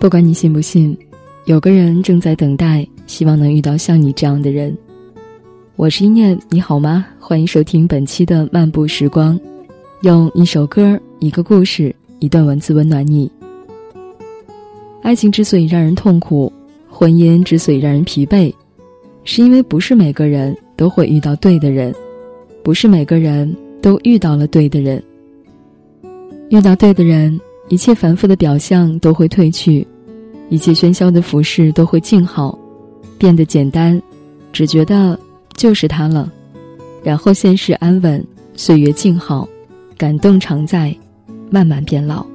不管你信不信，有个人正在等待，希望能遇到像你这样的人。我是一念，你好吗？欢迎收听本期的漫步时光，用一首歌、一个故事、一段文字温暖你。爱情之所以让人痛苦，婚姻之所以让人疲惫，是因为不是每个人都会遇到对的人，不是每个人都遇到了对的人。遇到对的人。一切繁复的表象都会褪去，一切喧嚣的服饰都会静好，变得简单，只觉得就是他了。然后现世安稳，岁月静好，感动常在，慢慢变老。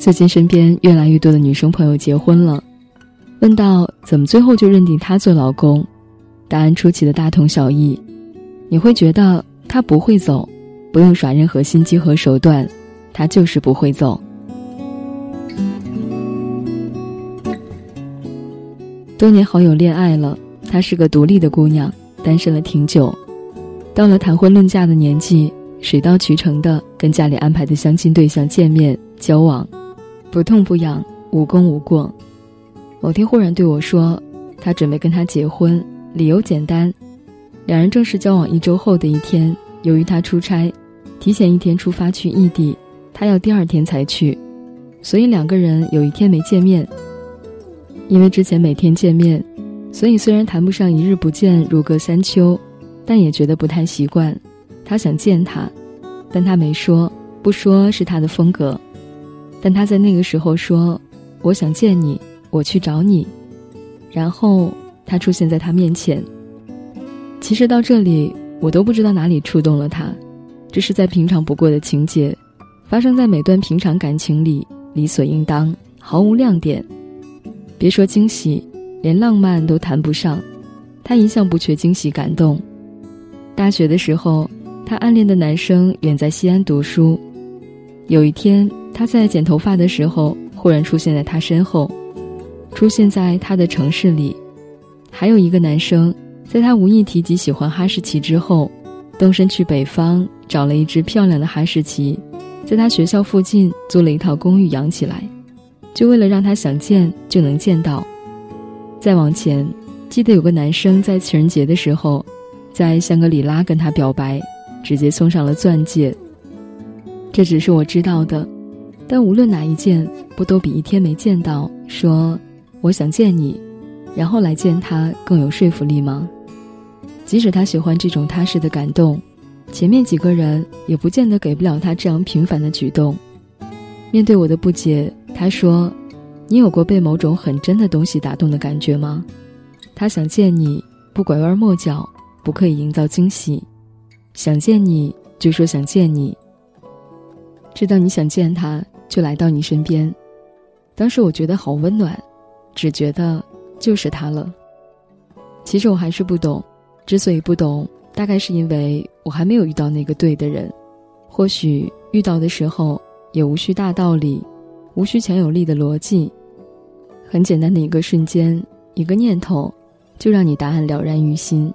最近身边越来越多的女生朋友结婚了，问到怎么最后就认定他做老公，答案出奇的大同小异。你会觉得他不会走，不用耍任何心机和手段。他就是不会走。多年好友恋爱了，她是个独立的姑娘，单身了挺久。到了谈婚论嫁的年纪，水到渠成的跟家里安排的相亲对象见面交往，不痛不痒，无功无过。某天忽然对我说，他准备跟他结婚，理由简单：两人正式交往一周后的一天，由于他出差，提前一天出发去异地。他要第二天才去，所以两个人有一天没见面。因为之前每天见面，所以虽然谈不上一日不见如隔三秋，但也觉得不太习惯。他想见他，但他没说，不说是他的风格。但他在那个时候说：“我想见你，我去找你。”然后他出现在他面前。其实到这里，我都不知道哪里触动了他，这是再平常不过的情节。发生在每段平常感情里，理所应当，毫无亮点。别说惊喜，连浪漫都谈不上。他一向不缺惊喜感动。大学的时候，他暗恋的男生远在西安读书。有一天，他在剪头发的时候，忽然出现在他身后，出现在他的城市里。还有一个男生，在他无意提及喜欢哈士奇之后，动身去北方找了一只漂亮的哈士奇。在他学校附近租了一套公寓养起来，就为了让他想见就能见到。再往前，记得有个男生在情人节的时候，在香格里拉跟他表白，直接送上了钻戒。这只是我知道的，但无论哪一件，不都比一天没见到说我想见你，然后来见他更有说服力吗？即使他喜欢这种踏实的感动。前面几个人也不见得给不了他这样平凡的举动。面对我的不解，他说：“你有过被某种很真的东西打动的感觉吗？”他想见你，不拐弯抹角，不刻意营造惊喜，想见你就说想见你。知道你想见他，就来到你身边。当时我觉得好温暖，只觉得就是他了。其实我还是不懂，之所以不懂。大概是因为我还没有遇到那个对的人，或许遇到的时候也无需大道理，无需强有力的逻辑，很简单的一个瞬间，一个念头，就让你答案了然于心，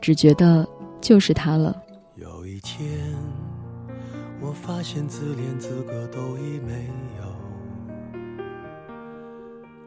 只觉得就是他了。有一天，我发现自怜资格都已没有。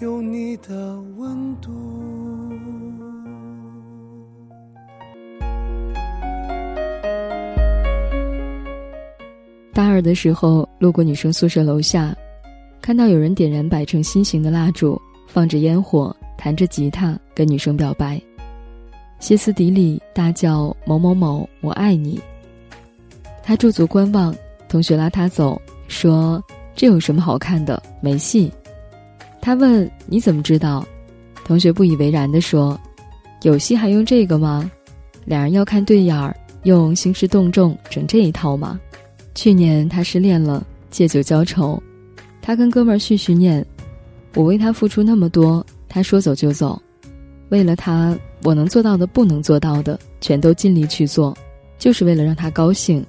有你的温度。大二的时候，路过女生宿舍楼下，看到有人点燃摆成心形的蜡烛，放着烟火，弹着吉他，跟女生表白，歇斯底里大叫“某某某，我爱你”，他驻足观望，同学拉他走，说：“这有什么好看的？没戏。”他问：“你怎么知道？”同学不以为然地说：“有戏还用这个吗？俩人要看对眼儿，用兴师动众整这一套吗？”去年他失恋了，借酒浇愁，他跟哥们儿絮絮念：“我为他付出那么多，他说走就走，为了他，我能做到的、不能做到的，全都尽力去做，就是为了让他高兴。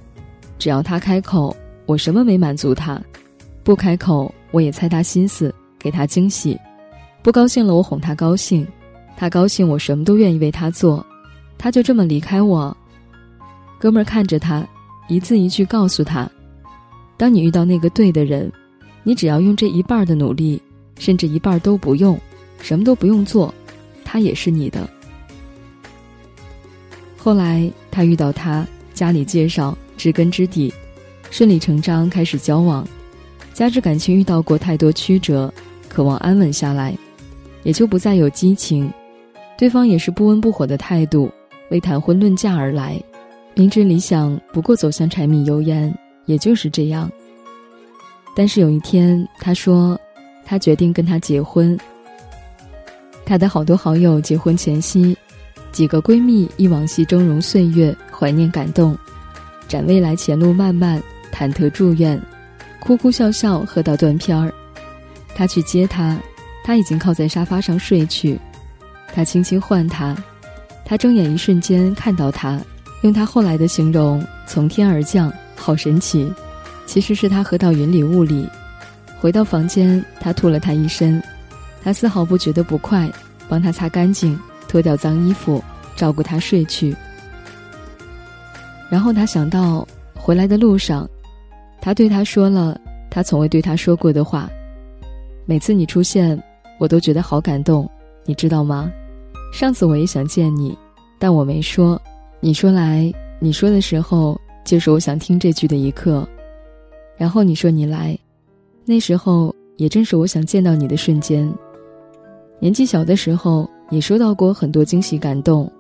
只要他开口，我什么没满足他；不开口，我也猜他心思。”给他惊喜，不高兴了我哄他高兴，他高兴我什么都愿意为他做，他就这么离开我。哥们儿看着他，一字一句告诉他：当你遇到那个对的人，你只要用这一半的努力，甚至一半都不用，什么都不用做，他也是你的。后来他遇到他，家里介绍，知根知底，顺理成章开始交往，加之感情遇到过太多曲折。渴望安稳下来，也就不再有激情。对方也是不温不火的态度，为谈婚论嫁而来，明知理想不过走向柴米油盐，也就是这样。但是有一天，他说，他决定跟他结婚。他的好多好友结婚前夕，几个闺蜜忆往昔峥嵘岁月，怀念感动，展未来前路漫漫，忐忑祝愿，哭哭笑笑喝到断片儿。他去接他，他已经靠在沙发上睡去。他轻轻唤他，他睁眼一瞬间看到他，用他后来的形容：从天而降，好神奇。其实是他喝到云里雾里。回到房间，他吐了他一身，他丝毫不觉得不快，帮他擦干净，脱掉脏衣服，照顾他睡去。然后他想到回来的路上，他对他说了他从未对他说过的话。每次你出现，我都觉得好感动，你知道吗？上次我也想见你，但我没说。你说来，你说的时候，就是我想听这句的一刻。然后你说你来，那时候也正是我想见到你的瞬间。年纪小的时候也收到过很多惊喜感动，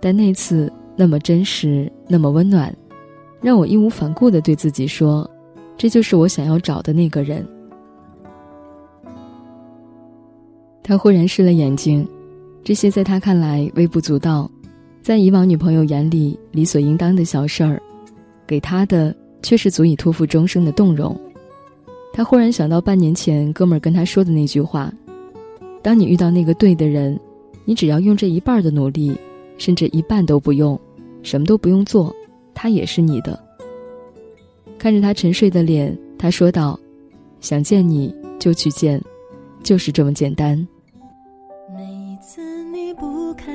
但那次那么真实，那么温暖，让我义无反顾地对自己说：这就是我想要找的那个人。他忽然湿了眼睛，这些在他看来微不足道，在以往女朋友眼里理所应当的小事儿，给他的却是足以托付终生的动容。他忽然想到半年前哥们儿跟他说的那句话：“当你遇到那个对的人，你只要用这一半的努力，甚至一半都不用，什么都不用做，他也是你的。”看着他沉睡的脸，他说道：“想见你就去见，就是这么简单。”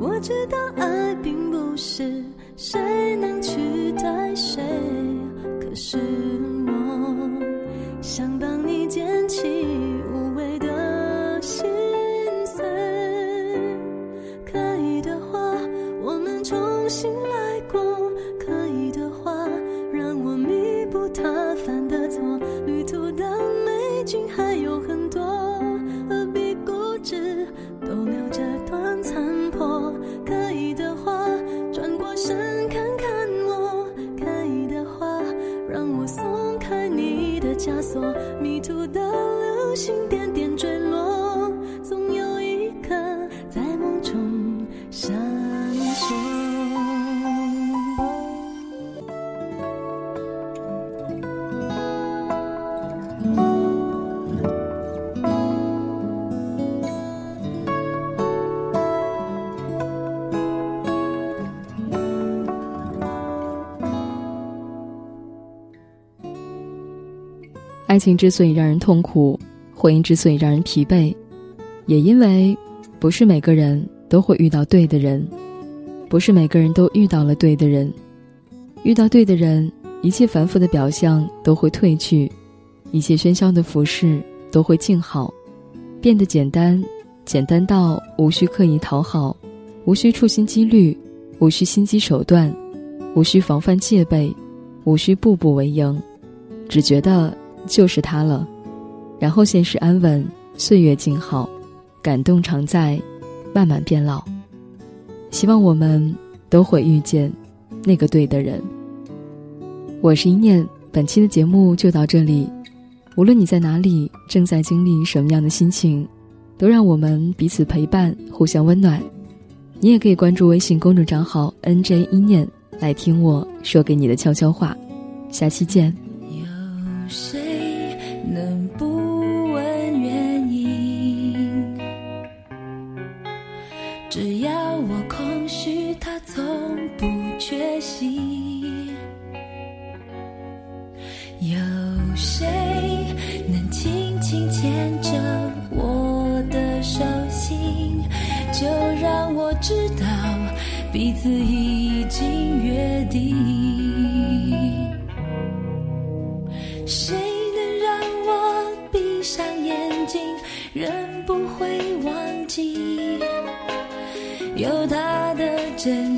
我知道爱并不是谁能取代谁，可是我想帮你解爱情之所以让人痛苦，婚姻之所以让人疲惫，也因为不是每个人都会遇到对的人，不是每个人都遇到了对的人，遇到对的人一切繁复的表象都会褪去，一切喧嚣的服饰都会静好，变得简单，简单到无需刻意讨好，无需处心积虑，无需心机手段，无需防范戒备，无需步步为营，只觉得就是他了。然后现实安稳，岁月静好，感动常在，慢慢变老。希望我们都会遇见那个对的人。我是一念，本期的节目就到这里。无论你在哪里，正在经历什么样的心情，都让我们彼此陪伴，互相温暖。你也可以关注微信公众账号 “nj 一念”来听我说给你的悄悄话。下期见。有谁有谁能轻轻牵着我的手心就让我知道彼此已经约定谁能让我闭上眼睛仍不会忘记有他的真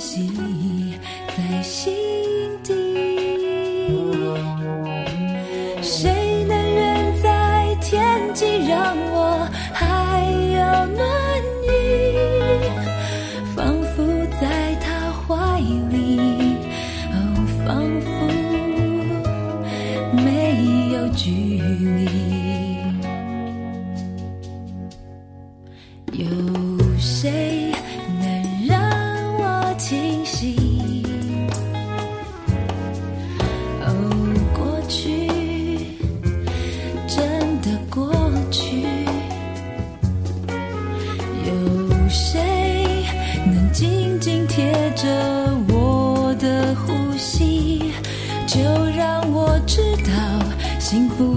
谁能紧紧贴着我的呼吸？就让我知道幸福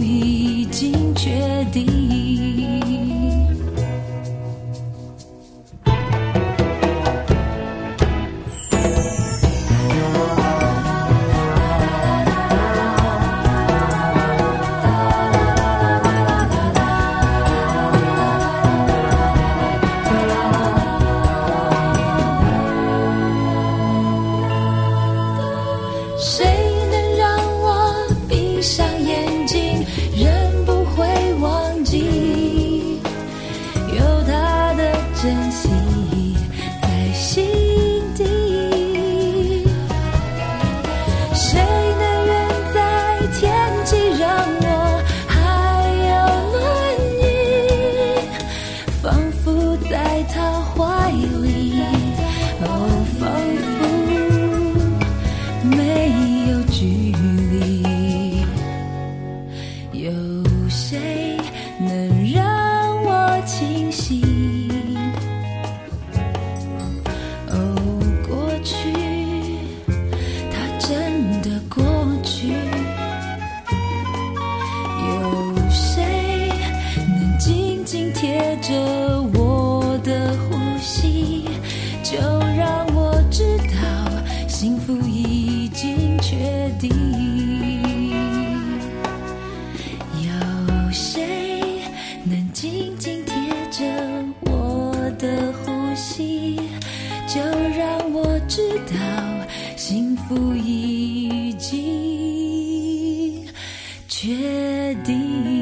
幸福已经决定。